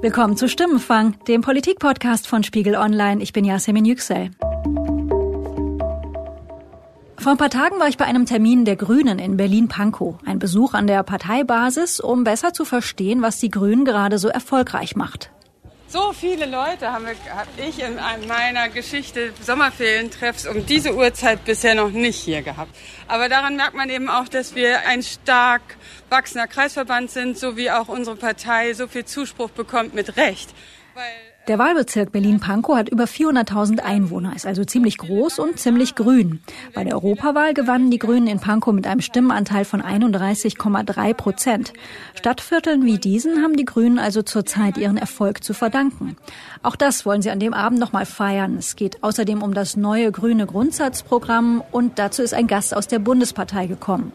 Willkommen zu Stimmenfang, dem Politikpodcast von Spiegel Online. Ich bin Yasemin Yüksel. Vor ein paar Tagen war ich bei einem Termin der Grünen in Berlin-Pankow. Ein Besuch an der Parteibasis, um besser zu verstehen, was die Grünen gerade so erfolgreich macht. So viele Leute habe hab ich in meiner Geschichte Sommerferientreffs um diese Uhrzeit bisher noch nicht hier gehabt. Aber daran merkt man eben auch, dass wir ein stark wachsender Kreisverband sind, so wie auch unsere Partei so viel Zuspruch bekommt mit Recht. Weil der Wahlbezirk Berlin-Pankow hat über 400.000 Einwohner, ist also ziemlich groß und ziemlich grün. Bei der Europawahl gewannen die Grünen in Pankow mit einem Stimmenanteil von 31,3 Prozent. Stadtvierteln wie diesen haben die Grünen also zurzeit ihren Erfolg zu verdanken. Auch das wollen sie an dem Abend nochmal feiern. Es geht außerdem um das neue grüne Grundsatzprogramm und dazu ist ein Gast aus der Bundespartei gekommen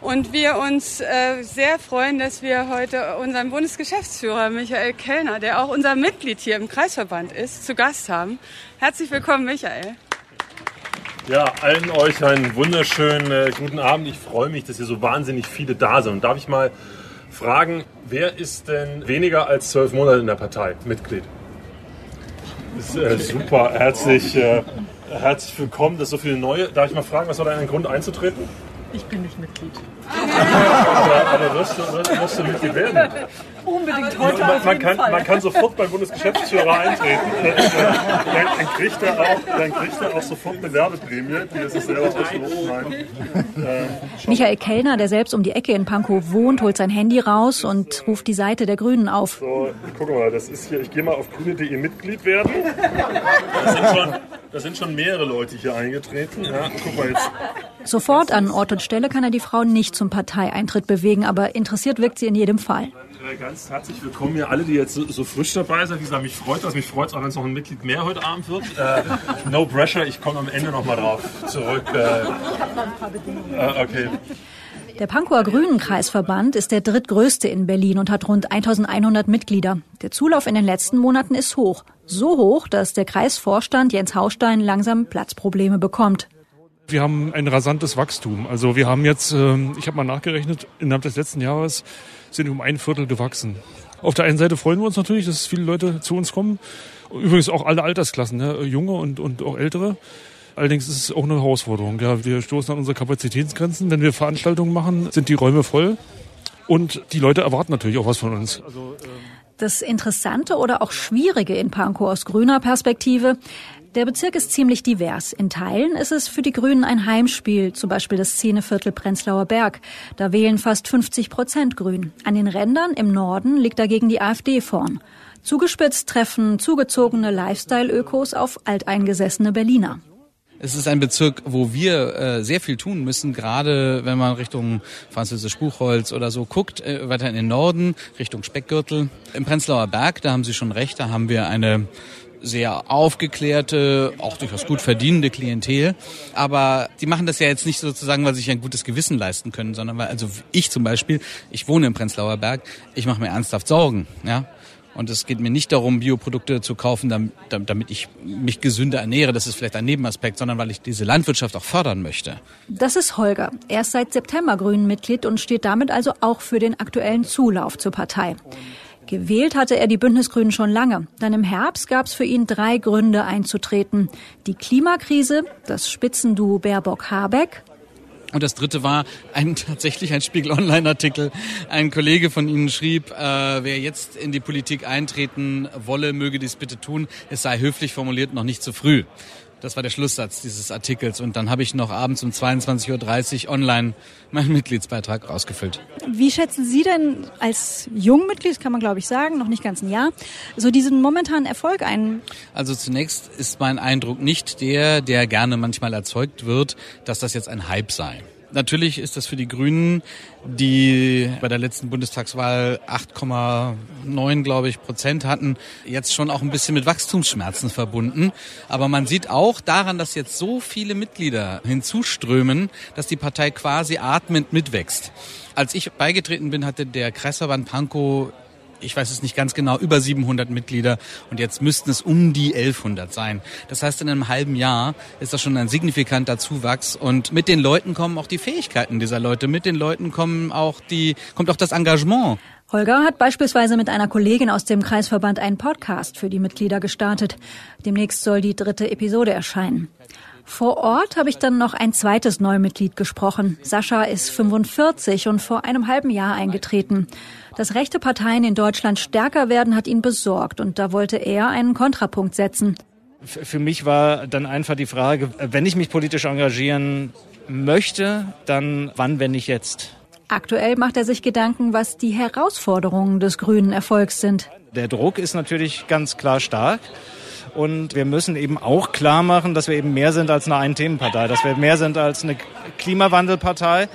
und wir uns äh, sehr freuen, dass wir heute unseren Bundesgeschäftsführer Michael Kellner, der auch unser Mitglied hier im Kreisverband ist, zu Gast haben. Herzlich willkommen, Michael. Ja, allen euch einen wunderschönen äh, guten Abend. Ich freue mich, dass hier so wahnsinnig viele da sind. Und darf ich mal fragen, wer ist denn weniger als zwölf Monate in der Partei Mitglied? Ist, äh, super, herzlich, äh, herzlich willkommen, dass so viele neue. Darf ich mal fragen, was war dein Grund einzutreten? Ich bin nicht Mitglied. Aber, aber wirst, du, wirst du Mitglied werden? Unbedingt heute man, man, kann, man kann sofort beim Bundesgeschäftsführer eintreten. Dann, dann, kriegt er auch, dann kriegt er auch sofort eine Werbeprämie, die das ist selber Nein. Ähm, Michael Kellner, der selbst um die Ecke in Pankow wohnt, holt sein Handy raus und ruft die Seite der Grünen auf. So, guck mal, das ist hier, ich gehe mal auf grüne.de Mitglied werden. Das sind schon, da sind schon mehrere Leute hier eingetreten. Ja, guck mal jetzt. Sofort an Ort und Stelle kann er die Frau nicht zum Parteieintritt bewegen, aber interessiert wirkt sie in jedem Fall. Ganz herzlich willkommen hier alle, die jetzt so, so frisch dabei sind. Wie gesagt, mich freut das. Mich freut es auch, wenn es noch ein Mitglied mehr heute Abend wird. Äh, no pressure, ich komme am Ende nochmal drauf zurück. Äh. Äh, okay. Der Pankower Grünen-Kreisverband ist der drittgrößte in Berlin und hat rund 1100 Mitglieder. Der Zulauf in den letzten Monaten ist hoch. So hoch, dass der Kreisvorstand Jens Haustein langsam Platzprobleme bekommt. Wir haben ein rasantes Wachstum. Also wir haben jetzt, ähm, ich habe mal nachgerechnet, innerhalb des letzten Jahres sind um ein Viertel gewachsen. Auf der einen Seite freuen wir uns natürlich, dass viele Leute zu uns kommen. Übrigens auch alle Altersklassen, ne? junge und, und auch ältere. Allerdings ist es auch eine Herausforderung. Ja, wir stoßen an unsere Kapazitätsgrenzen. Wenn wir Veranstaltungen machen, sind die Räume voll. Und die Leute erwarten natürlich auch was von uns. Das Interessante oder auch Schwierige in Pankow aus grüner Perspektive, der Bezirk ist ziemlich divers. In Teilen ist es für die Grünen ein Heimspiel, zum Beispiel das Szeneviertel Prenzlauer Berg. Da wählen fast 50 Prozent Grün. An den Rändern im Norden liegt dagegen die AfD vorn. Zugespitzt treffen zugezogene Lifestyle-Ökos auf alteingesessene Berliner. Es ist ein Bezirk, wo wir äh, sehr viel tun müssen, gerade wenn man Richtung Französisch Buchholz oder so guckt, äh, weiter in den Norden, Richtung Speckgürtel. Im Prenzlauer Berg, da haben Sie schon recht, da haben wir eine sehr aufgeklärte, auch durchaus gut verdienende Klientel. Aber die machen das ja jetzt nicht sozusagen, weil sie sich ein gutes Gewissen leisten können, sondern weil, also ich zum Beispiel, ich wohne im Prenzlauer Berg, ich mache mir ernsthaft Sorgen. Ja? Und es geht mir nicht darum, Bioprodukte zu kaufen, damit, ich mich gesünder ernähre. Das ist vielleicht ein Nebenaspekt, sondern weil ich diese Landwirtschaft auch fördern möchte. Das ist Holger. Er ist seit September Grünen-Mitglied und steht damit also auch für den aktuellen Zulauf zur Partei. Gewählt hatte er die Bündnisgrünen schon lange. Dann im Herbst gab es für ihn drei Gründe einzutreten. Die Klimakrise, das Spitzenduo Baerbock-Habeck und das dritte war ein, tatsächlich ein Spiegel Online-Artikel. Ein Kollege von Ihnen schrieb, äh, wer jetzt in die Politik eintreten wolle, möge dies bitte tun. Es sei höflich formuliert noch nicht zu früh. Das war der Schlusssatz dieses Artikels. Und dann habe ich noch abends um 22.30 Uhr online meinen Mitgliedsbeitrag ausgefüllt. Wie schätzen Sie denn als Jungmitglied, kann man glaube ich sagen, noch nicht ganz ein Jahr, so diesen momentanen Erfolg ein? Also zunächst ist mein Eindruck nicht der, der gerne manchmal erzeugt wird, dass das jetzt ein Hype sei. Natürlich ist das für die Grünen, die bei der letzten Bundestagswahl 8,9, glaube ich, Prozent hatten, jetzt schon auch ein bisschen mit Wachstumsschmerzen verbunden. Aber man sieht auch daran, dass jetzt so viele Mitglieder hinzuströmen, dass die Partei quasi atmend mitwächst. Als ich beigetreten bin, hatte der Kreisverband Pankow ich weiß es nicht ganz genau, über 700 Mitglieder und jetzt müssten es um die 1100 sein. Das heißt, in einem halben Jahr ist das schon ein signifikanter Zuwachs und mit den Leuten kommen auch die Fähigkeiten dieser Leute, mit den Leuten kommen auch die, kommt auch das Engagement. Holger hat beispielsweise mit einer Kollegin aus dem Kreisverband einen Podcast für die Mitglieder gestartet. Demnächst soll die dritte Episode erscheinen. Vor Ort habe ich dann noch ein zweites Neumitglied gesprochen. Sascha ist 45 und vor einem halben Jahr eingetreten. Dass rechte Parteien in Deutschland stärker werden, hat ihn besorgt und da wollte er einen Kontrapunkt setzen. Für mich war dann einfach die Frage, wenn ich mich politisch engagieren möchte, dann wann, wenn nicht jetzt? Aktuell macht er sich Gedanken, was die Herausforderungen des grünen Erfolgs sind. Der Druck ist natürlich ganz klar stark. Und wir müssen eben auch klar machen, dass wir eben mehr sind als eine Ein-Themen-Partei, dass wir mehr sind als eine Klimawandelpartei,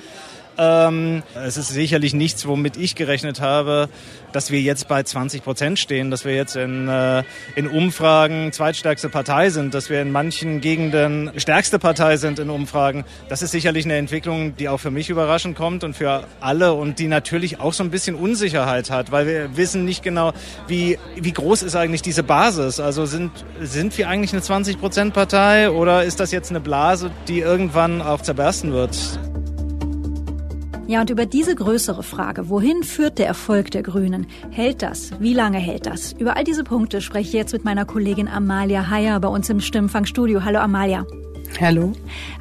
ähm, es ist sicherlich nichts, womit ich gerechnet habe, dass wir jetzt bei 20 Prozent stehen, dass wir jetzt in, äh, in Umfragen zweitstärkste Partei sind, dass wir in manchen Gegenden stärkste Partei sind in Umfragen. Das ist sicherlich eine Entwicklung, die auch für mich überraschend kommt und für alle und die natürlich auch so ein bisschen Unsicherheit hat, weil wir wissen nicht genau, wie, wie groß ist eigentlich diese Basis. Also sind, sind wir eigentlich eine 20 Prozent Partei oder ist das jetzt eine Blase, die irgendwann auch zerbersten wird? Ja, und über diese größere Frage, wohin führt der Erfolg der Grünen? Hält das? Wie lange hält das? Über all diese Punkte spreche ich jetzt mit meiner Kollegin Amalia Heyer bei uns im Stimmfangstudio. Hallo Amalia. Hallo.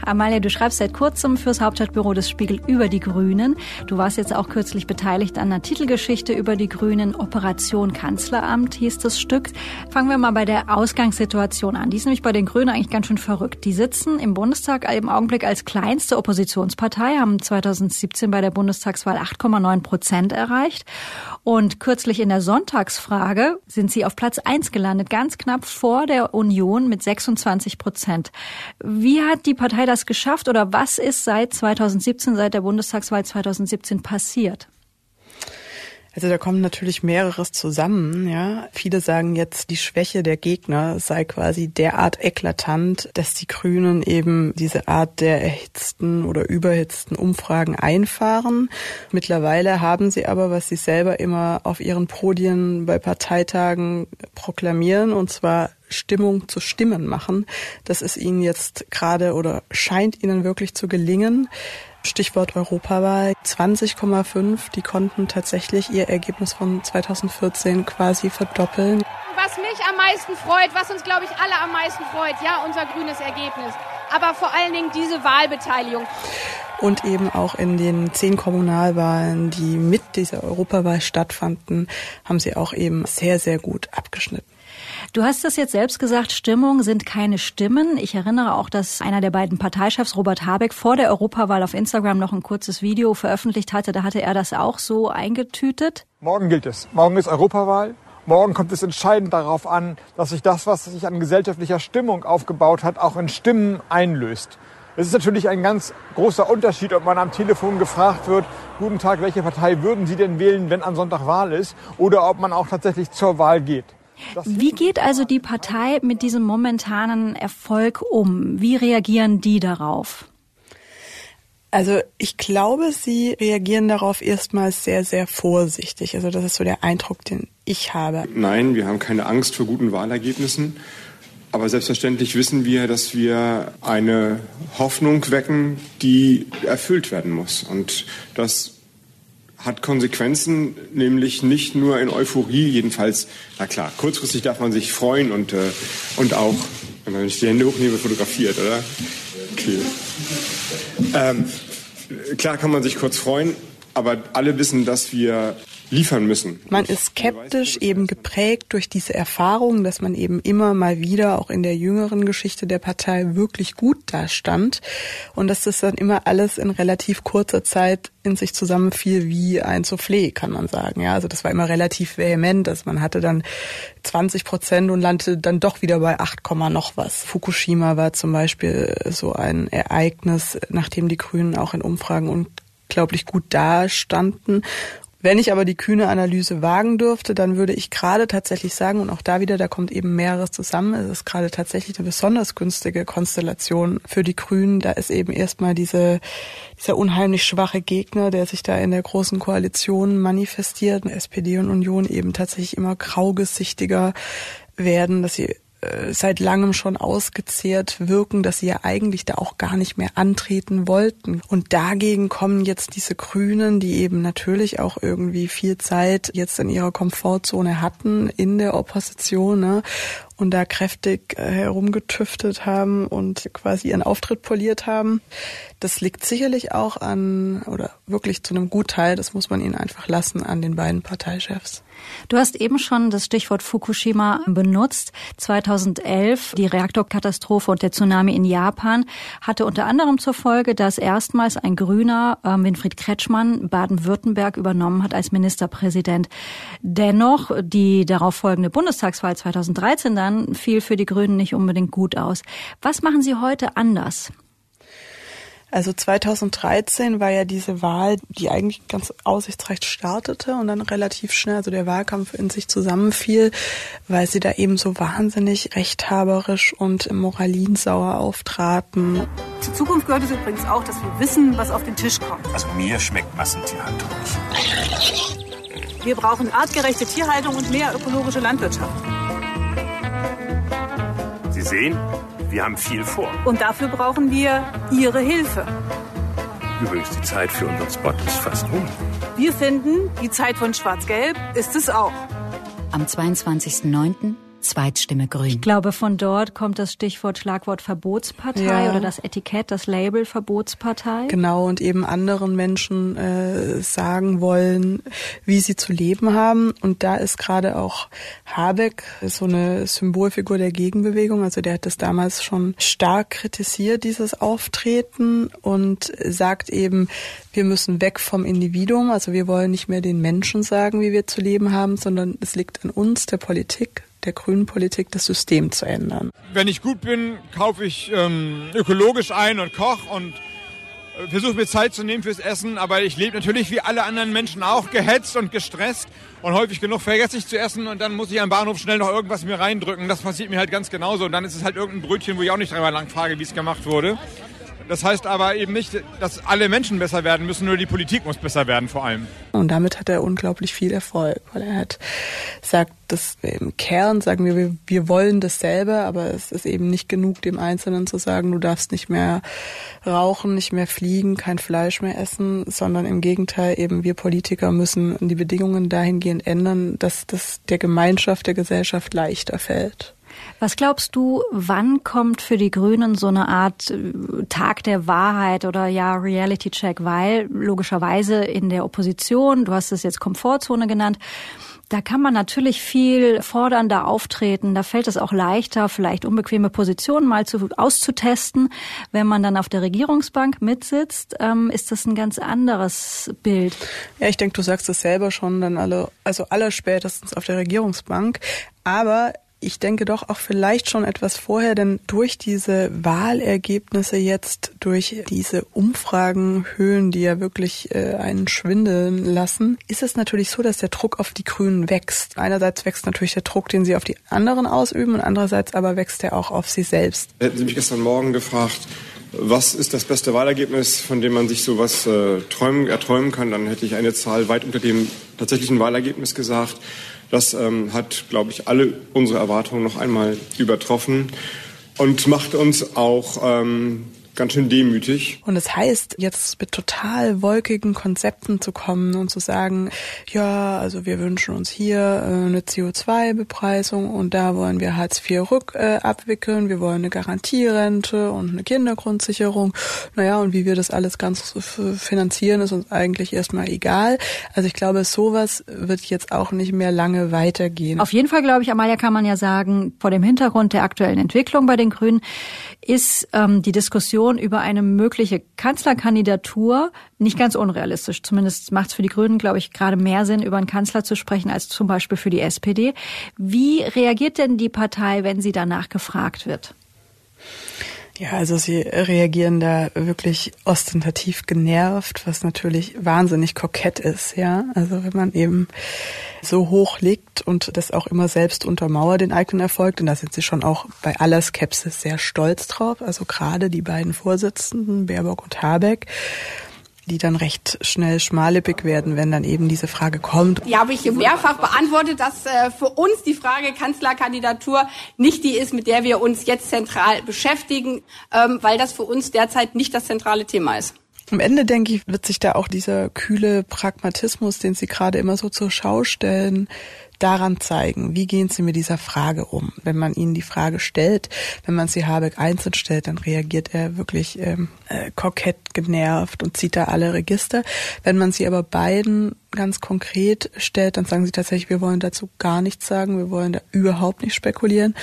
Amalia, du schreibst seit kurzem fürs Hauptstadtbüro des Spiegel über die Grünen. Du warst jetzt auch kürzlich beteiligt an einer Titelgeschichte über die Grünen. Operation Kanzleramt hieß das Stück. Fangen wir mal bei der Ausgangssituation an. Die ist nämlich bei den Grünen eigentlich ganz schön verrückt. Die sitzen im Bundestag im Augenblick als kleinste Oppositionspartei, haben 2017 bei der Bundestagswahl 8,9 Prozent erreicht. Und kürzlich in der Sonntagsfrage sind sie auf Platz eins gelandet, ganz knapp vor der Union mit 26 Prozent. Wie hat die Partei das geschafft oder was ist seit 2017, seit der Bundestagswahl 2017 passiert? Also da kommt natürlich mehreres zusammen, ja. Viele sagen jetzt, die Schwäche der Gegner sei quasi derart eklatant, dass die Grünen eben diese Art der erhitzten oder überhitzten Umfragen einfahren. Mittlerweile haben sie aber, was sie selber immer auf ihren Podien bei Parteitagen proklamieren, und zwar Stimmung zu Stimmen machen. Das ist ihnen jetzt gerade oder scheint ihnen wirklich zu gelingen. Stichwort Europawahl 20,5. Die konnten tatsächlich ihr Ergebnis von 2014 quasi verdoppeln. Was mich am meisten freut, was uns, glaube ich, alle am meisten freut, ja, unser grünes Ergebnis. Aber vor allen Dingen diese Wahlbeteiligung. Und eben auch in den zehn Kommunalwahlen, die mit dieser Europawahl stattfanden, haben sie auch eben sehr, sehr gut abgeschnitten. Du hast es jetzt selbst gesagt, Stimmung sind keine Stimmen. Ich erinnere auch, dass einer der beiden Parteichefs, Robert Habeck, vor der Europawahl auf Instagram noch ein kurzes Video veröffentlicht hatte. Da hatte er das auch so eingetütet. Morgen gilt es. Morgen ist Europawahl. Morgen kommt es entscheidend darauf an, dass sich das, was sich an gesellschaftlicher Stimmung aufgebaut hat, auch in Stimmen einlöst. Es ist natürlich ein ganz großer Unterschied, ob man am Telefon gefragt wird, guten Tag, welche Partei würden Sie denn wählen, wenn am Sonntag Wahl ist, oder ob man auch tatsächlich zur Wahl geht. Wie geht also die Partei mit diesem momentanen Erfolg um? Wie reagieren die darauf? Also ich glaube, sie reagieren darauf erstmals sehr, sehr vorsichtig. Also das ist so der Eindruck, den ich habe. Nein, wir haben keine Angst vor guten Wahlergebnissen. Aber selbstverständlich wissen wir, dass wir eine Hoffnung wecken, die erfüllt werden muss. Und das hat Konsequenzen, nämlich nicht nur in Euphorie, jedenfalls, na klar, kurzfristig darf man sich freuen und, äh, und auch, wenn man nicht die Hände hochnehme, fotografiert, oder? Okay. Ähm, klar kann man sich kurz freuen, aber alle wissen, dass wir liefern müssen. Man ist skeptisch eben geprägt durch diese Erfahrung, dass man eben immer mal wieder auch in der jüngeren Geschichte der Partei wirklich gut dastand und dass das dann immer alles in relativ kurzer Zeit in sich zusammenfiel wie ein Soufflé, kann man sagen. Ja, also das war immer relativ vehement. Also man hatte dann 20 Prozent und landete dann doch wieder bei 8, noch was. Fukushima war zum Beispiel so ein Ereignis, nachdem die Grünen auch in Umfragen unglaublich gut dastanden wenn ich aber die kühne Analyse wagen dürfte, dann würde ich gerade tatsächlich sagen, und auch da wieder, da kommt eben mehreres zusammen, es ist gerade tatsächlich eine besonders günstige Konstellation für die Grünen. Da ist eben erstmal diese, dieser unheimlich schwache Gegner, der sich da in der großen Koalition manifestiert, SPD und Union eben tatsächlich immer graugesichtiger werden, dass sie äh, seit langem schon ausgezehrt wirken, dass sie ja eigentlich da auch gar nicht mehr antreten wollten. Und dagegen kommen jetzt diese Grünen, die eben natürlich auch irgendwie viel Zeit jetzt in ihrer Komfortzone hatten in der Opposition ne? und da kräftig äh, herumgetüftet haben und quasi ihren Auftritt poliert haben. Das liegt sicherlich auch an, oder wirklich zu einem Gutteil, das muss man ihnen einfach lassen, an den beiden Parteichefs. Du hast eben schon das Stichwort Fukushima benutzt. 2011, die Reaktorkatastrophe und der Tsunami in Japan hatte unter anderem zur Folge, dass erstmals ein Grüner, äh, Winfried Kretschmann, Baden-Württemberg übernommen hat als Ministerpräsident. Dennoch, die darauf folgende Bundestagswahl 2013 dann fiel für die Grünen nicht unbedingt gut aus. Was machen Sie heute anders? Also 2013 war ja diese Wahl, die eigentlich ganz aussichtsreich startete und dann relativ schnell, also der Wahlkampf in sich zusammenfiel, weil sie da eben so wahnsinnig rechthaberisch und moralinsauer auftraten. Zur Zukunft gehört es übrigens auch, dass wir wissen, was auf den Tisch kommt. Also mir schmeckt Massentierhaltung nicht. Wir brauchen artgerechte Tierhaltung und mehr ökologische Landwirtschaft. Sie sehen, wir haben viel vor. Und dafür brauchen wir Ihre Hilfe. Übrigens, die Zeit für unseren Spot ist fast um. Wir finden, die Zeit von Schwarz-Gelb ist es auch. Am 22.09. Zweitstimme Grün. Ich glaube, von dort kommt das Stichwort Schlagwort Verbotspartei ja. oder das Etikett, das Label Verbotspartei. Genau, und eben anderen Menschen äh, sagen wollen, wie sie zu leben haben. Und da ist gerade auch Habeck so eine Symbolfigur der Gegenbewegung. Also der hat das damals schon stark kritisiert, dieses Auftreten, und sagt eben, wir müssen weg vom Individuum. Also wir wollen nicht mehr den Menschen sagen, wie wir zu leben haben, sondern es liegt an uns, der Politik, der grünen Politik das System zu ändern. Wenn ich gut bin, kaufe ich ähm, ökologisch ein und koche und äh, versuche mir Zeit zu nehmen fürs Essen, aber ich lebe natürlich wie alle anderen Menschen auch gehetzt und gestresst und häufig genug vergesse ich zu essen und dann muss ich am Bahnhof schnell noch irgendwas mir reindrücken. Das passiert mir halt ganz genauso und dann ist es halt irgendein Brötchen, wo ich auch nicht dreimal lang frage, wie es gemacht wurde. Das heißt aber eben nicht, dass alle Menschen besser werden müssen, nur die Politik muss besser werden vor allem. Und damit hat er unglaublich viel Erfolg, weil er hat sagt, dass im Kern sagen wir, wir, wollen dasselbe, aber es ist eben nicht genug, dem Einzelnen zu sagen, du darfst nicht mehr rauchen, nicht mehr fliegen, kein Fleisch mehr essen, sondern im Gegenteil eben wir Politiker müssen die Bedingungen dahingehend ändern, dass das der Gemeinschaft, der Gesellschaft leichter fällt. Was glaubst du, wann kommt für die Grünen so eine Art äh, Tag der Wahrheit oder ja Reality Check? Weil logischerweise in der Opposition, du hast es jetzt Komfortzone genannt, da kann man natürlich viel fordernder auftreten. Da fällt es auch leichter, vielleicht unbequeme Positionen mal zu, auszutesten. Wenn man dann auf der Regierungsbank mitsitzt, ähm, ist das ein ganz anderes Bild. Ja, ich denke, du sagst es selber schon, dann alle, also alle spätestens auf der Regierungsbank. Aber ich denke doch auch vielleicht schon etwas vorher, denn durch diese Wahlergebnisse jetzt, durch diese Umfragenhöhen, die ja wirklich äh, einen schwindeln lassen, ist es natürlich so, dass der Druck auf die Grünen wächst. Einerseits wächst natürlich der Druck, den sie auf die anderen ausüben, und andererseits aber wächst er auch auf sie selbst. Hätten Sie mich gestern Morgen gefragt, was ist das beste Wahlergebnis, von dem man sich sowas äh, träumen, erträumen kann, dann hätte ich eine Zahl weit unter dem tatsächlichen Wahlergebnis gesagt. Das ähm, hat, glaube ich, alle unsere Erwartungen noch einmal übertroffen und macht uns auch ähm, ganz schön demütig. Und es das heißt, jetzt mit total wolkigen Konzepten zu kommen und zu sagen, ja, also wir wünschen uns hier äh, eine CO2-Bepreisung und da wollen wir Hartz IV rück äh, abwickeln, wir wollen eine Garantierente und eine Kindergrundsicherung. Naja, und wie wir das alles ganz finanzieren, ist uns eigentlich erstmal egal. Also ich glaube, sowas wird jetzt auch nicht mehr lange weitergehen. Auf jeden Fall, glaube ich, Amalia, kann man ja sagen, vor dem Hintergrund der aktuellen Entwicklung bei den Grünen ist ähm, die Diskussion über eine mögliche Kanzlerkandidatur nicht ganz unrealistisch. Zumindest macht es für die Grünen, glaube ich, gerade mehr Sinn, über einen Kanzler zu sprechen, als zum Beispiel für die SPD. Wie reagiert denn die Partei, wenn sie danach gefragt wird? Ja, also sie reagieren da wirklich ostentativ genervt, was natürlich wahnsinnig kokett ist, ja. Also wenn man eben so hoch liegt und das auch immer selbst untermauert, den eigenen Erfolg, denn da sind sie schon auch bei aller Skepsis sehr stolz drauf. Also gerade die beiden Vorsitzenden, Baerbock und Habeck. Die dann recht schnell schmallippig werden, wenn dann eben diese Frage kommt. Die habe ich mehrfach beantwortet, dass äh, für uns die Frage Kanzlerkandidatur nicht die ist, mit der wir uns jetzt zentral beschäftigen, ähm, weil das für uns derzeit nicht das zentrale Thema ist. Am Ende, denke ich, wird sich da auch dieser kühle Pragmatismus, den Sie gerade immer so zur Schau stellen, daran zeigen, wie gehen Sie mit dieser Frage um. Wenn man Ihnen die Frage stellt, wenn man sie Habeck einzeln stellt, dann reagiert er wirklich ähm, äh, kokett genervt und zieht da alle Register. Wenn man sie aber beiden ganz konkret stellt, dann sagen sie tatsächlich, wir wollen dazu gar nichts sagen, wir wollen da überhaupt nicht spekulieren.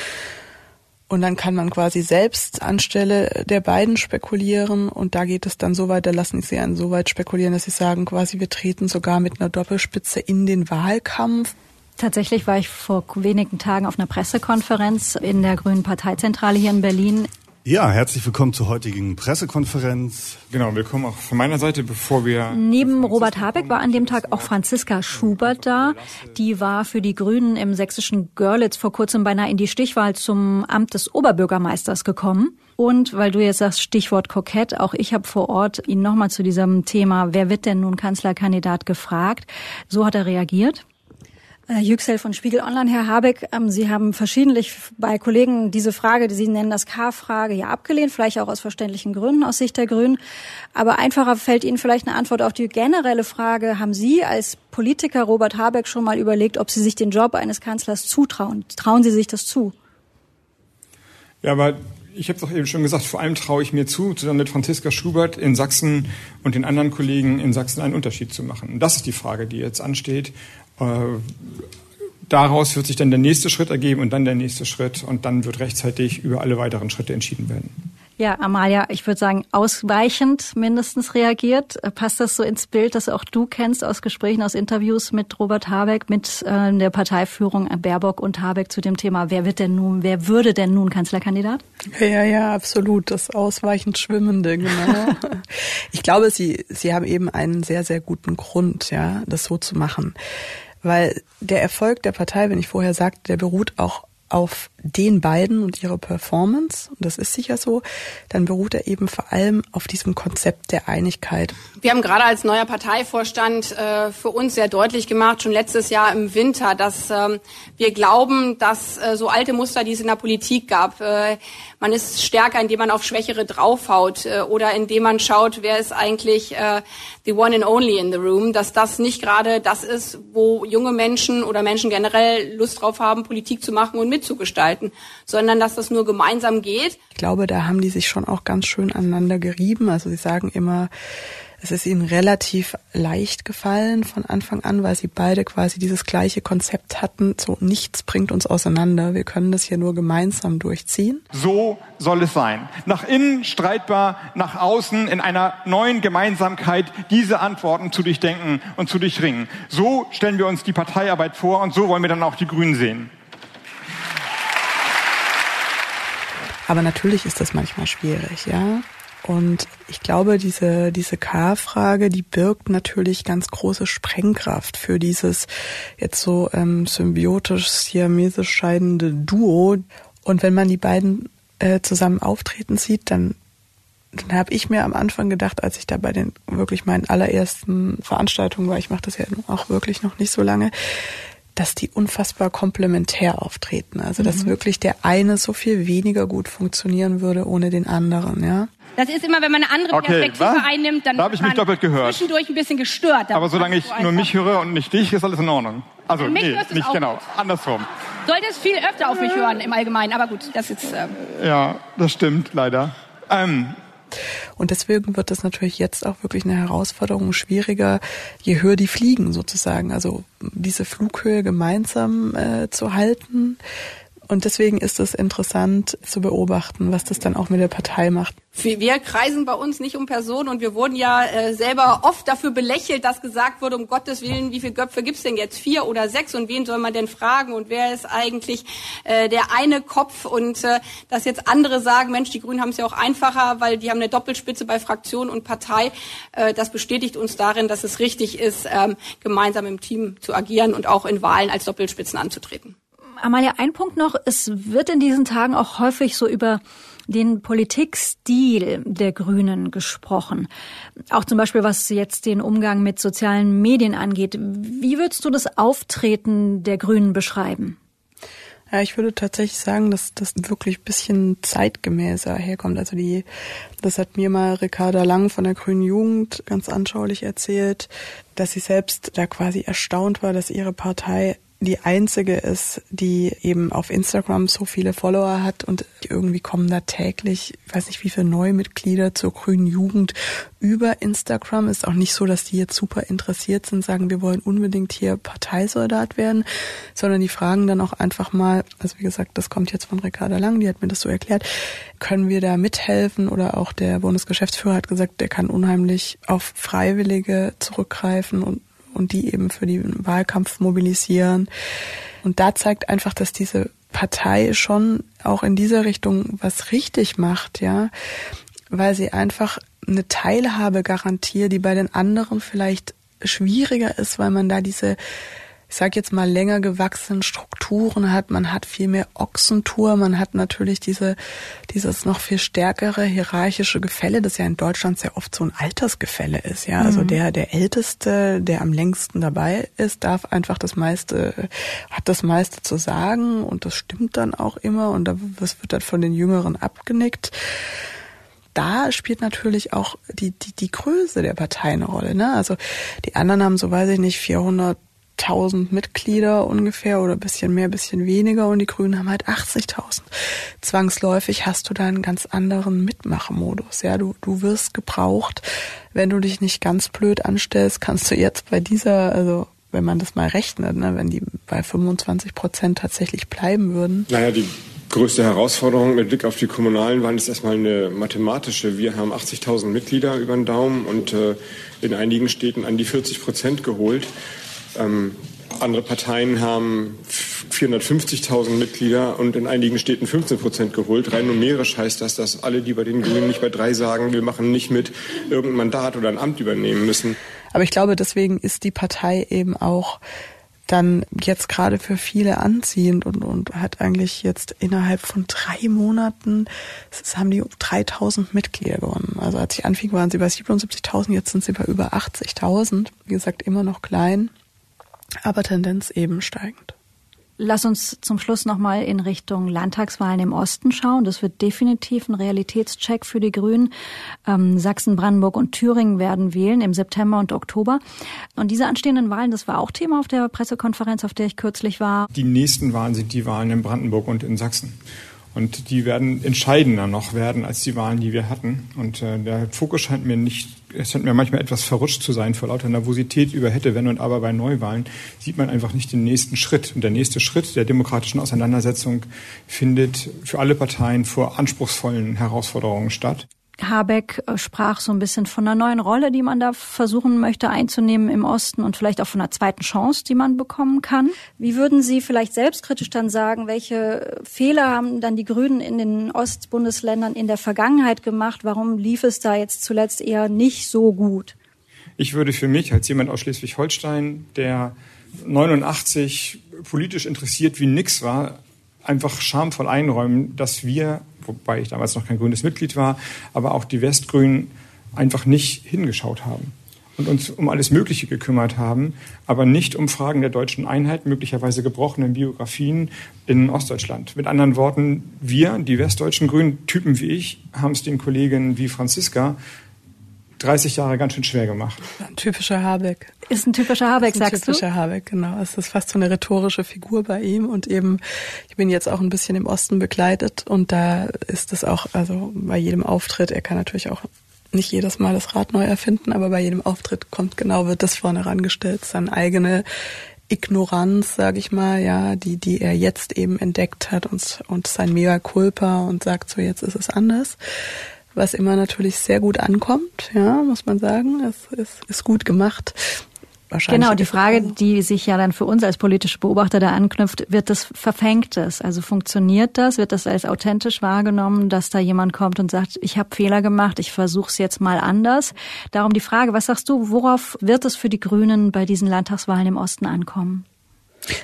Und dann kann man quasi selbst anstelle der beiden spekulieren und da geht es dann so weit, da lassen sie einen so weit spekulieren, dass sie sagen quasi, wir treten sogar mit einer Doppelspitze in den Wahlkampf. Tatsächlich war ich vor wenigen Tagen auf einer Pressekonferenz in der Grünen Parteizentrale hier in Berlin. Ja, herzlich willkommen zur heutigen Pressekonferenz. Genau, willkommen auch von meiner Seite, bevor wir... Neben Robert Habeck war an dem Tag auch Franziska Schubert da. Die war für die Grünen im sächsischen Görlitz vor kurzem beinahe in die Stichwahl zum Amt des Oberbürgermeisters gekommen. Und weil du jetzt sagst, Stichwort kokett, auch ich habe vor Ort ihn nochmal zu diesem Thema, wer wird denn nun Kanzlerkandidat gefragt. So hat er reagiert. Äh, Yüksel von Spiegel Online, Herr Habeck, ähm, Sie haben verschiedentlich bei Kollegen diese Frage, die Sie nennen das K-Frage, ja abgelehnt, vielleicht auch aus verständlichen Gründen aus Sicht der Grünen. Aber einfacher fällt Ihnen vielleicht eine Antwort auf die generelle Frage, haben Sie als Politiker Robert Habeck schon mal überlegt, ob Sie sich den Job eines Kanzlers zutrauen? Trauen Sie sich das zu? Ja, aber ich habe auch eben schon gesagt, vor allem traue ich mir zu, zusammen mit Franziska Schubert in Sachsen und den anderen Kollegen in Sachsen einen Unterschied zu machen. Und das ist die Frage, die jetzt ansteht. Äh, daraus wird sich dann der nächste Schritt ergeben und dann der nächste Schritt und dann wird rechtzeitig über alle weiteren Schritte entschieden werden. Ja, Amalia, ich würde sagen, ausweichend mindestens reagiert. Passt das so ins Bild, das auch du kennst aus Gesprächen, aus Interviews mit Robert Habeck, mit äh, der Parteiführung Baerbock und Habeck zu dem Thema, wer wird denn nun, wer würde denn nun Kanzlerkandidat? Ja, ja, absolut. Das ausweichend Schwimmende, genau. ich glaube, sie, sie haben eben einen sehr, sehr guten Grund, ja, das so zu machen. Weil der Erfolg der Partei, wenn ich vorher sagte, der beruht auch auf den beiden und ihre Performance, und das ist sicher so, dann beruht er eben vor allem auf diesem Konzept der Einigkeit. Wir haben gerade als neuer Parteivorstand äh, für uns sehr deutlich gemacht, schon letztes Jahr im Winter, dass äh, wir glauben, dass äh, so alte Muster, die es in der Politik gab, äh, man ist stärker, indem man auf Schwächere draufhaut äh, oder indem man schaut, wer ist eigentlich äh, the one and only in the room, dass das nicht gerade das ist, wo junge Menschen oder Menschen generell Lust drauf haben, Politik zu machen und mitzugestalten gestalten, sondern dass das nur gemeinsam geht. Ich glaube, da haben die sich schon auch ganz schön aneinander gerieben. Also sie sagen immer, es ist ihnen relativ leicht gefallen von Anfang an, weil sie beide quasi dieses gleiche Konzept hatten. So nichts bringt uns auseinander. Wir können das hier nur gemeinsam durchziehen. So soll es sein. Nach innen streitbar, nach außen in einer neuen Gemeinsamkeit diese Antworten zu durchdenken und zu durchringen. So stellen wir uns die Parteiarbeit vor und so wollen wir dann auch die Grünen sehen. Aber natürlich ist das manchmal schwierig, ja. Und ich glaube, diese, diese K-Frage, die birgt natürlich ganz große Sprengkraft für dieses jetzt so ähm, symbiotisch siamesisch scheidende Duo. Und wenn man die beiden äh, zusammen auftreten sieht, dann dann habe ich mir am Anfang gedacht, als ich da bei den wirklich meinen allerersten Veranstaltungen war, ich mache das ja auch wirklich noch nicht so lange, dass die unfassbar komplementär auftreten. Also dass mhm. wirklich der eine so viel weniger gut funktionieren würde ohne den anderen, ja. Das ist immer, wenn man eine andere okay, Perspektive was? einnimmt, dann da habe ich mich doppelt gehört. zwischendurch ein bisschen gestört. Aber solange ich nur mich höre und nicht dich, ist alles in Ordnung. Also mich nee, nicht auch. genau, andersrum. Sollte es viel öfter auf mich hören im Allgemeinen, aber gut, das ist. Ähm ja, das stimmt leider. Ähm, und deswegen wird das natürlich jetzt auch wirklich eine Herausforderung schwieriger, je höher die fliegen sozusagen. Also diese Flughöhe gemeinsam äh, zu halten. Und deswegen ist es interessant zu beobachten, was das dann auch mit der Partei macht. Wir kreisen bei uns nicht um Personen und wir wurden ja äh, selber oft dafür belächelt, dass gesagt wurde, um Gottes Willen, wie viele Köpfe gibt's denn jetzt? Vier oder sechs? Und wen soll man denn fragen? Und wer ist eigentlich äh, der eine Kopf? Und äh, dass jetzt andere sagen, Mensch, die Grünen haben es ja auch einfacher, weil die haben eine Doppelspitze bei Fraktion und Partei. Äh, das bestätigt uns darin, dass es richtig ist, ähm, gemeinsam im Team zu agieren und auch in Wahlen als Doppelspitzen anzutreten. Amalia, ein Punkt noch. Es wird in diesen Tagen auch häufig so über den Politikstil der Grünen gesprochen. Auch zum Beispiel, was jetzt den Umgang mit sozialen Medien angeht. Wie würdest du das Auftreten der Grünen beschreiben? Ja, ich würde tatsächlich sagen, dass das wirklich ein bisschen zeitgemäßer herkommt. Also die, das hat mir mal Ricarda Lang von der Grünen Jugend ganz anschaulich erzählt, dass sie selbst da quasi erstaunt war, dass ihre Partei die einzige ist, die eben auf Instagram so viele Follower hat und irgendwie kommen da täglich, weiß nicht wie viele neue Mitglieder zur grünen Jugend über Instagram. Ist auch nicht so, dass die jetzt super interessiert sind, sagen, wir wollen unbedingt hier Parteisoldat werden, sondern die fragen dann auch einfach mal, also wie gesagt, das kommt jetzt von Ricarda Lang, die hat mir das so erklärt, können wir da mithelfen oder auch der Bundesgeschäftsführer hat gesagt, der kann unheimlich auf Freiwillige zurückgreifen und und die eben für den Wahlkampf mobilisieren. Und da zeigt einfach, dass diese Partei schon auch in dieser Richtung was richtig macht, ja, weil sie einfach eine Teilhabe garantiert, die bei den anderen vielleicht schwieriger ist, weil man da diese ich sage jetzt mal, länger gewachsenen Strukturen hat. Man hat viel mehr Ochsentour, man hat natürlich diese, dieses noch viel stärkere hierarchische Gefälle, das ja in Deutschland sehr oft so ein Altersgefälle ist. Ja, also mhm. der, der Älteste, der am längsten dabei ist, darf einfach das meiste, hat das meiste zu sagen und das stimmt dann auch immer und das wird dann von den Jüngeren abgenickt da spielt natürlich auch die, die, die Größe der Partei eine Rolle. Ne? Also die anderen haben, so weiß ich nicht, 400 1000 Mitglieder ungefähr oder bisschen mehr, bisschen weniger und die Grünen haben halt 80.000. Zwangsläufig hast du da einen ganz anderen Mitmachmodus. Ja, du, du wirst gebraucht. Wenn du dich nicht ganz blöd anstellst, kannst du jetzt bei dieser, also wenn man das mal rechnet, ne, wenn die bei 25 Prozent tatsächlich bleiben würden. Naja, die größte Herausforderung mit Blick auf die kommunalen Wahlen ist erstmal eine mathematische. Wir haben 80.000 Mitglieder über den Daumen und äh, in einigen Städten an die 40 Prozent geholt. Ähm, andere Parteien haben 450.000 Mitglieder und in einigen Städten 15 Prozent geholt. Rein numerisch heißt das, dass alle, die bei den Grünen nicht bei drei sagen, wir machen nicht mit, irgendein Mandat oder ein Amt übernehmen müssen. Aber ich glaube, deswegen ist die Partei eben auch dann jetzt gerade für viele anziehend und, und hat eigentlich jetzt innerhalb von drei Monaten, das haben die 3000 Mitglieder gewonnen. Also als ich anfing, waren sie bei 77.000, jetzt sind sie bei über 80.000. Wie gesagt, immer noch klein aber Tendenz eben steigend. Lass uns zum Schluss nochmal in Richtung Landtagswahlen im Osten schauen. Das wird definitiv ein Realitätscheck für die Grünen. Ähm, Sachsen, Brandenburg und Thüringen werden wählen im September und Oktober. Und diese anstehenden Wahlen, das war auch Thema auf der Pressekonferenz, auf der ich kürzlich war. Die nächsten Wahlen sind die Wahlen in Brandenburg und in Sachsen. Und die werden entscheidender noch werden als die Wahlen, die wir hatten. Und äh, der Fokus scheint mir nicht, es scheint mir manchmal etwas verrutscht zu sein vor lauter Nervosität über hätte, wenn und aber bei Neuwahlen sieht man einfach nicht den nächsten Schritt. Und der nächste Schritt der demokratischen Auseinandersetzung findet für alle Parteien vor anspruchsvollen Herausforderungen statt. Habeck äh, sprach so ein bisschen von einer neuen Rolle, die man da versuchen möchte einzunehmen im Osten und vielleicht auch von einer zweiten Chance, die man bekommen kann. Wie würden Sie vielleicht selbstkritisch dann sagen, welche Fehler haben dann die Grünen in den Ostbundesländern in der Vergangenheit gemacht? Warum lief es da jetzt zuletzt eher nicht so gut? Ich würde für mich als jemand aus Schleswig-Holstein, der 89 politisch interessiert wie nix war, einfach schamvoll einräumen, dass wir, wobei ich damals noch kein grünes Mitglied war, aber auch die Westgrünen einfach nicht hingeschaut haben und uns um alles Mögliche gekümmert haben, aber nicht um Fragen der deutschen Einheit, möglicherweise gebrochenen Biografien in Ostdeutschland. Mit anderen Worten, wir, die westdeutschen Grünen, Typen wie ich, haben es den Kollegen wie Franziska 30 Jahre ganz schön schwer gemacht. Ein typischer Habeck. Ist ein typischer Habeck, ist ein sagst typischer du? Habeck, genau. Es ist fast so eine rhetorische Figur bei ihm und eben, ich bin jetzt auch ein bisschen im Osten begleitet und da ist es auch, also bei jedem Auftritt, er kann natürlich auch nicht jedes Mal das Rad neu erfinden, aber bei jedem Auftritt kommt genau, wird das vorne rangestellt, seine eigene Ignoranz, sage ich mal, ja, die, die er jetzt eben entdeckt hat und, und sein Mea culpa und sagt so, jetzt ist es anders was immer natürlich sehr gut ankommt, ja, muss man sagen. Es ist, ist gut gemacht. Genau, die Frage, die sich ja dann für uns als politische Beobachter da anknüpft, wird das verfängt es? Also funktioniert das? Wird das als authentisch wahrgenommen, dass da jemand kommt und sagt, ich habe Fehler gemacht, ich versuche es jetzt mal anders? Darum die Frage, was sagst du, worauf wird es für die Grünen bei diesen Landtagswahlen im Osten ankommen?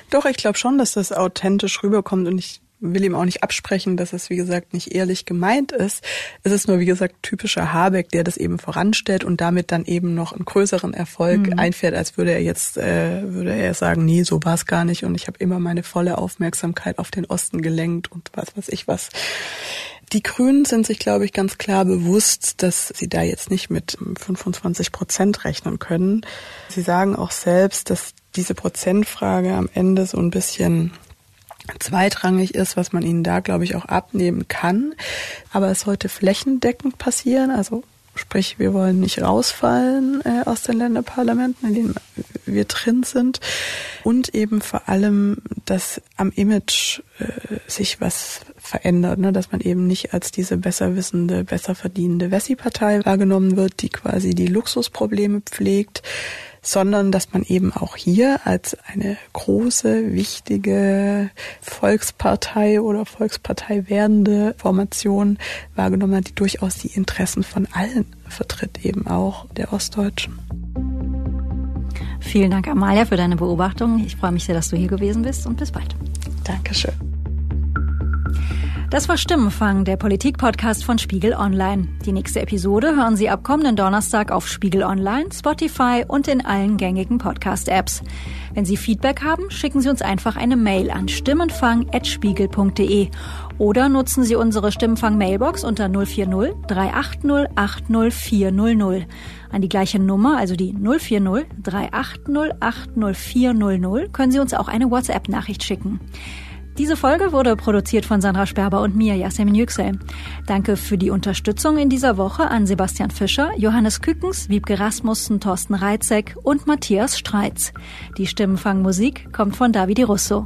Doch, ich glaube schon, dass das authentisch rüberkommt und ich will ihm auch nicht absprechen, dass es, wie gesagt, nicht ehrlich gemeint ist. Es ist nur, wie gesagt, typischer Habeck, der das eben voranstellt und damit dann eben noch einen größeren Erfolg mhm. einfährt, als würde er jetzt, äh, würde er sagen, nee, so war es gar nicht und ich habe immer meine volle Aufmerksamkeit auf den Osten gelenkt und was weiß ich was. Die Grünen sind sich, glaube ich, ganz klar bewusst, dass sie da jetzt nicht mit 25 Prozent rechnen können. Sie sagen auch selbst, dass diese Prozentfrage am Ende so ein bisschen zweitrangig ist, was man ihnen da, glaube ich, auch abnehmen kann. Aber es sollte flächendeckend passieren, also Sprich, wir wollen nicht rausfallen äh, aus den Länderparlamenten, in denen wir drin sind. Und eben vor allem, dass am Image äh, sich was verändert, ne? dass man eben nicht als diese besser wissende, besser verdienende Wessi-Partei wahrgenommen wird, die quasi die Luxusprobleme pflegt, sondern dass man eben auch hier als eine große, wichtige Volkspartei oder Volkspartei werdende Formation wahrgenommen hat, die durchaus die Interessen von allen vertritt, eben auch der Ostdeutschen. Vielen Dank, Amalia, für deine Beobachtung. Ich freue mich sehr, dass du hier gewesen bist und bis bald. Dankeschön. Das war Stimmenfang, der Politik-Podcast von Spiegel Online. Die nächste Episode hören Sie ab kommenden Donnerstag auf Spiegel Online, Spotify und in allen gängigen Podcast-Apps. Wenn Sie Feedback haben, schicken Sie uns einfach eine Mail an stimmenfang.spiegel.de oder nutzen Sie unsere Stimmenfang-Mailbox unter 040 380 80400. An die gleiche Nummer, also die 040 380 80400, können Sie uns auch eine WhatsApp-Nachricht schicken. Diese Folge wurde produziert von Sandra Sperber und mir, Yasemin Yüksel. Danke für die Unterstützung in dieser Woche an Sebastian Fischer, Johannes Kückens, Wiebke Rasmussen, Thorsten Reitzek und Matthias Streitz. Die Stimmenfangmusik kommt von Davide Russo.